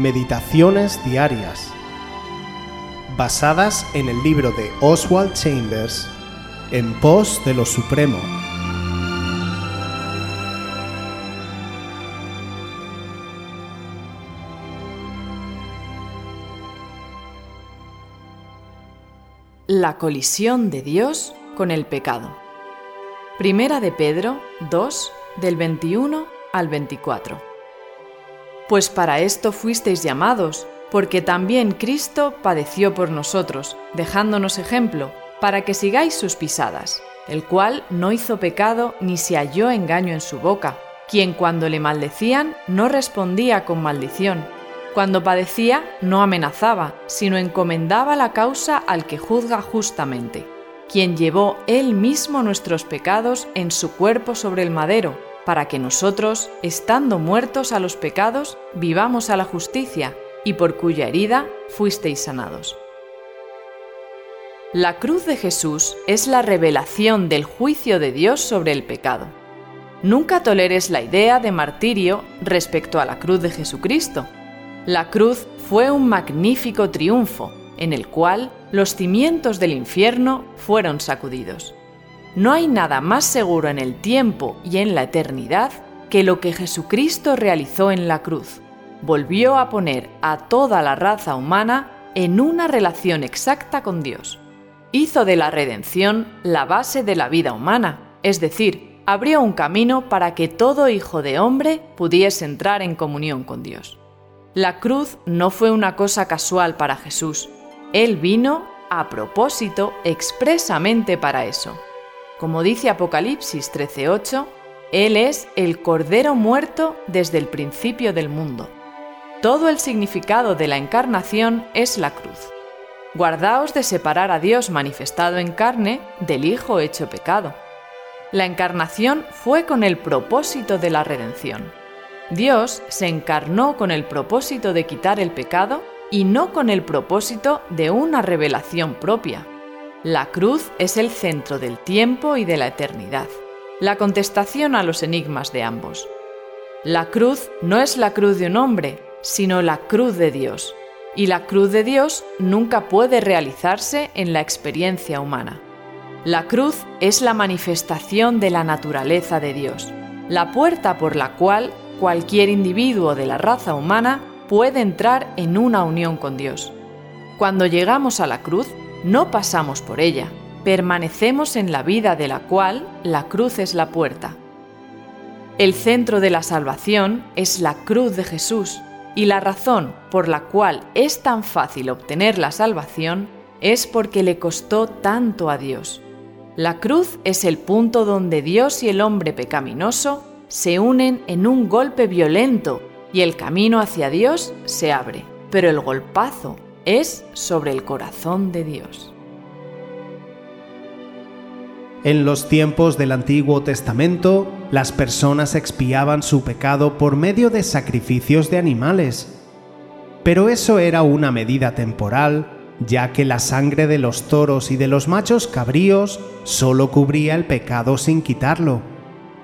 Meditaciones Diarias, basadas en el libro de Oswald Chambers, En pos de lo Supremo. La colisión de Dios con el pecado. Primera de Pedro 2, del 21 al 24. Pues para esto fuisteis llamados, porque también Cristo padeció por nosotros, dejándonos ejemplo, para que sigáis sus pisadas, el cual no hizo pecado ni se halló engaño en su boca, quien cuando le maldecían no respondía con maldición, cuando padecía no amenazaba, sino encomendaba la causa al que juzga justamente, quien llevó él mismo nuestros pecados en su cuerpo sobre el madero, para que nosotros, estando muertos a los pecados, vivamos a la justicia, y por cuya herida fuisteis sanados. La cruz de Jesús es la revelación del juicio de Dios sobre el pecado. Nunca toleres la idea de martirio respecto a la cruz de Jesucristo. La cruz fue un magnífico triunfo en el cual los cimientos del infierno fueron sacudidos. No hay nada más seguro en el tiempo y en la eternidad que lo que Jesucristo realizó en la cruz. Volvió a poner a toda la raza humana en una relación exacta con Dios. Hizo de la redención la base de la vida humana, es decir, abrió un camino para que todo hijo de hombre pudiese entrar en comunión con Dios. La cruz no fue una cosa casual para Jesús. Él vino a propósito expresamente para eso. Como dice Apocalipsis 13:8, Él es el Cordero muerto desde el principio del mundo. Todo el significado de la encarnación es la cruz. Guardaos de separar a Dios manifestado en carne del Hijo hecho pecado. La encarnación fue con el propósito de la redención. Dios se encarnó con el propósito de quitar el pecado y no con el propósito de una revelación propia. La cruz es el centro del tiempo y de la eternidad, la contestación a los enigmas de ambos. La cruz no es la cruz de un hombre, sino la cruz de Dios, y la cruz de Dios nunca puede realizarse en la experiencia humana. La cruz es la manifestación de la naturaleza de Dios, la puerta por la cual cualquier individuo de la raza humana puede entrar en una unión con Dios. Cuando llegamos a la cruz, no pasamos por ella, permanecemos en la vida de la cual la cruz es la puerta. El centro de la salvación es la cruz de Jesús y la razón por la cual es tan fácil obtener la salvación es porque le costó tanto a Dios. La cruz es el punto donde Dios y el hombre pecaminoso se unen en un golpe violento y el camino hacia Dios se abre, pero el golpazo es sobre el corazón de Dios. En los tiempos del Antiguo Testamento, las personas expiaban su pecado por medio de sacrificios de animales. Pero eso era una medida temporal, ya que la sangre de los toros y de los machos cabríos solo cubría el pecado sin quitarlo.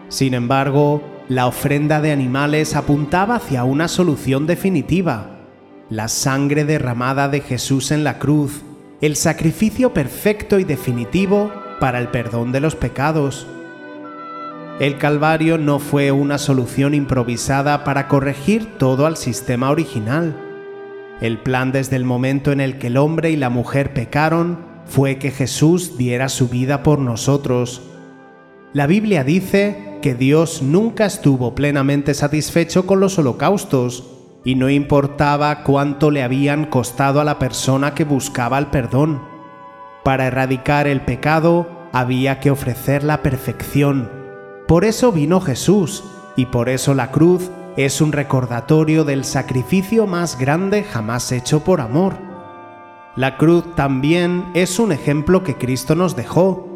Sin embargo, la ofrenda de animales apuntaba hacia una solución definitiva, la sangre derramada de Jesús en la cruz, el sacrificio perfecto y definitivo para el perdón de los pecados. El Calvario no fue una solución improvisada para corregir todo al sistema original. El plan desde el momento en el que el hombre y la mujer pecaron fue que Jesús diera su vida por nosotros. La Biblia dice que Dios nunca estuvo plenamente satisfecho con los holocaustos, y no importaba cuánto le habían costado a la persona que buscaba el perdón. Para erradicar el pecado había que ofrecer la perfección. Por eso vino Jesús, y por eso la cruz es un recordatorio del sacrificio más grande jamás hecho por amor. La cruz también es un ejemplo que Cristo nos dejó,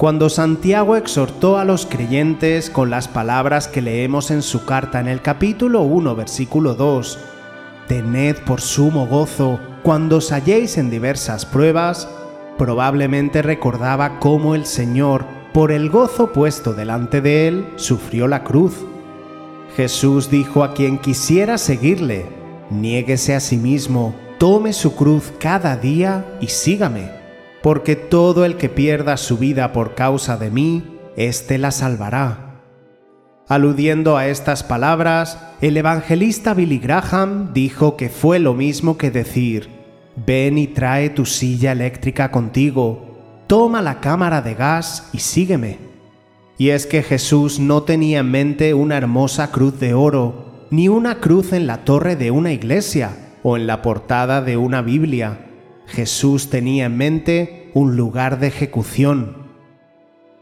cuando Santiago exhortó a los creyentes con las palabras que leemos en su carta en el capítulo 1, versículo 2, Tened por sumo gozo cuando os halléis en diversas pruebas, probablemente recordaba cómo el Señor, por el gozo puesto delante de él, sufrió la cruz. Jesús dijo a quien quisiera seguirle, Niéguese a sí mismo, tome su cruz cada día y sígame, porque todo el que pierda su vida por causa de mí, éste la salvará. Aludiendo a estas palabras, el evangelista Billy Graham dijo que fue lo mismo que decir, ven y trae tu silla eléctrica contigo, toma la cámara de gas y sígueme. Y es que Jesús no tenía en mente una hermosa cruz de oro, ni una cruz en la torre de una iglesia o en la portada de una Biblia. Jesús tenía en mente un lugar de ejecución.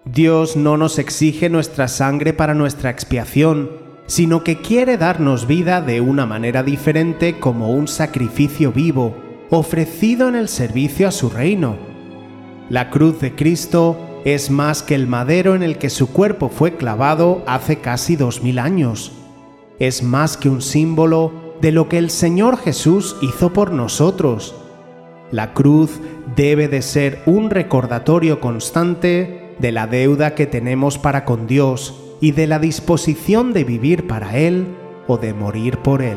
Dios no nos exige nuestra sangre para nuestra expiación, sino que quiere darnos vida de una manera diferente como un sacrificio vivo, ofrecido en el servicio a su reino. La cruz de Cristo es más que el madero en el que su cuerpo fue clavado hace casi dos mil años es más que un símbolo de lo que el Señor Jesús hizo por nosotros. La cruz debe de ser un recordatorio constante de la deuda que tenemos para con Dios y de la disposición de vivir para Él o de morir por Él.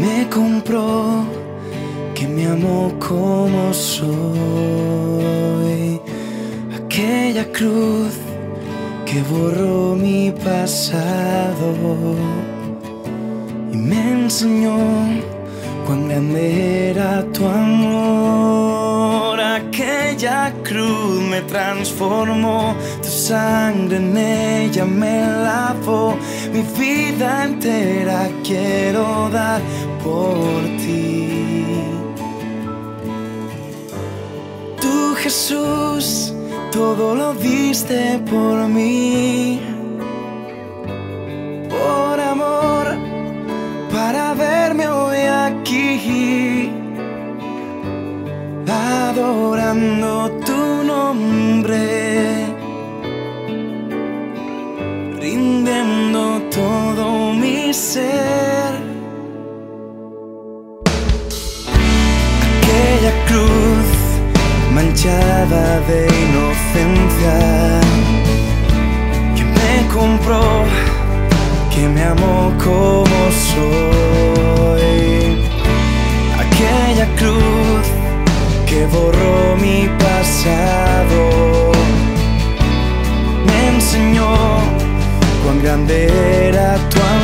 me compró, que me amó como soy. Aquella cruz que borró mi pasado y me enseñó cuán grande era tu amor. Aquella cruz me transformó, tu sangre en ella me lavó. Mi vida entera quiero dar por ti. Tú Jesús, todo lo diste por mí. Por amor, para verme hoy aquí adorando tu nombre, rindiendo todo mi ser. Manchada de inocencia que me compró, que me amó como soy. Aquella cruz que borró mi pasado. Me enseñó cuán grande era tu amor.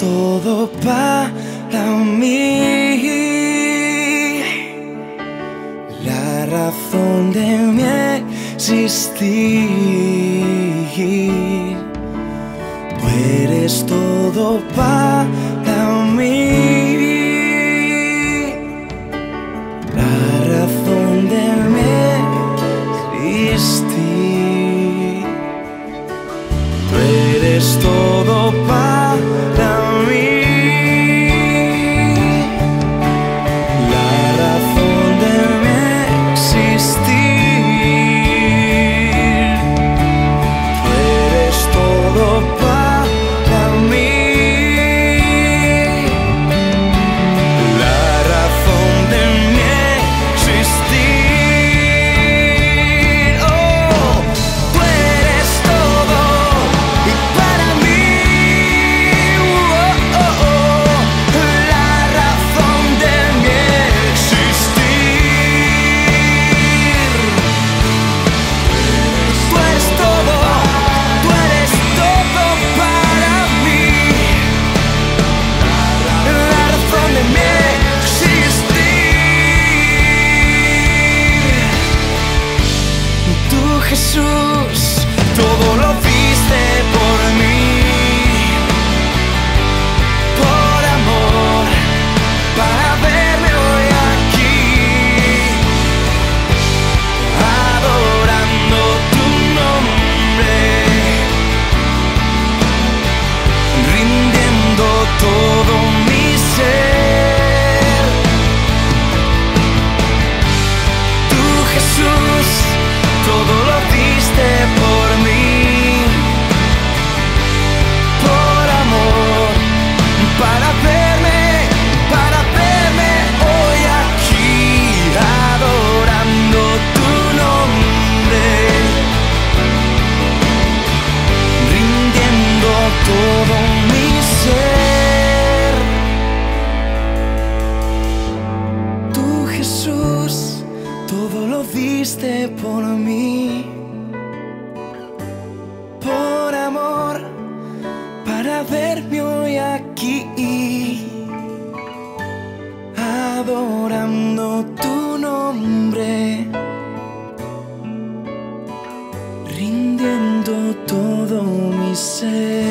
todo para mí. La razón de mi existir. Tú eres todo para verme hoy aquí, adorando tu nombre, rindiendo todo mi ser.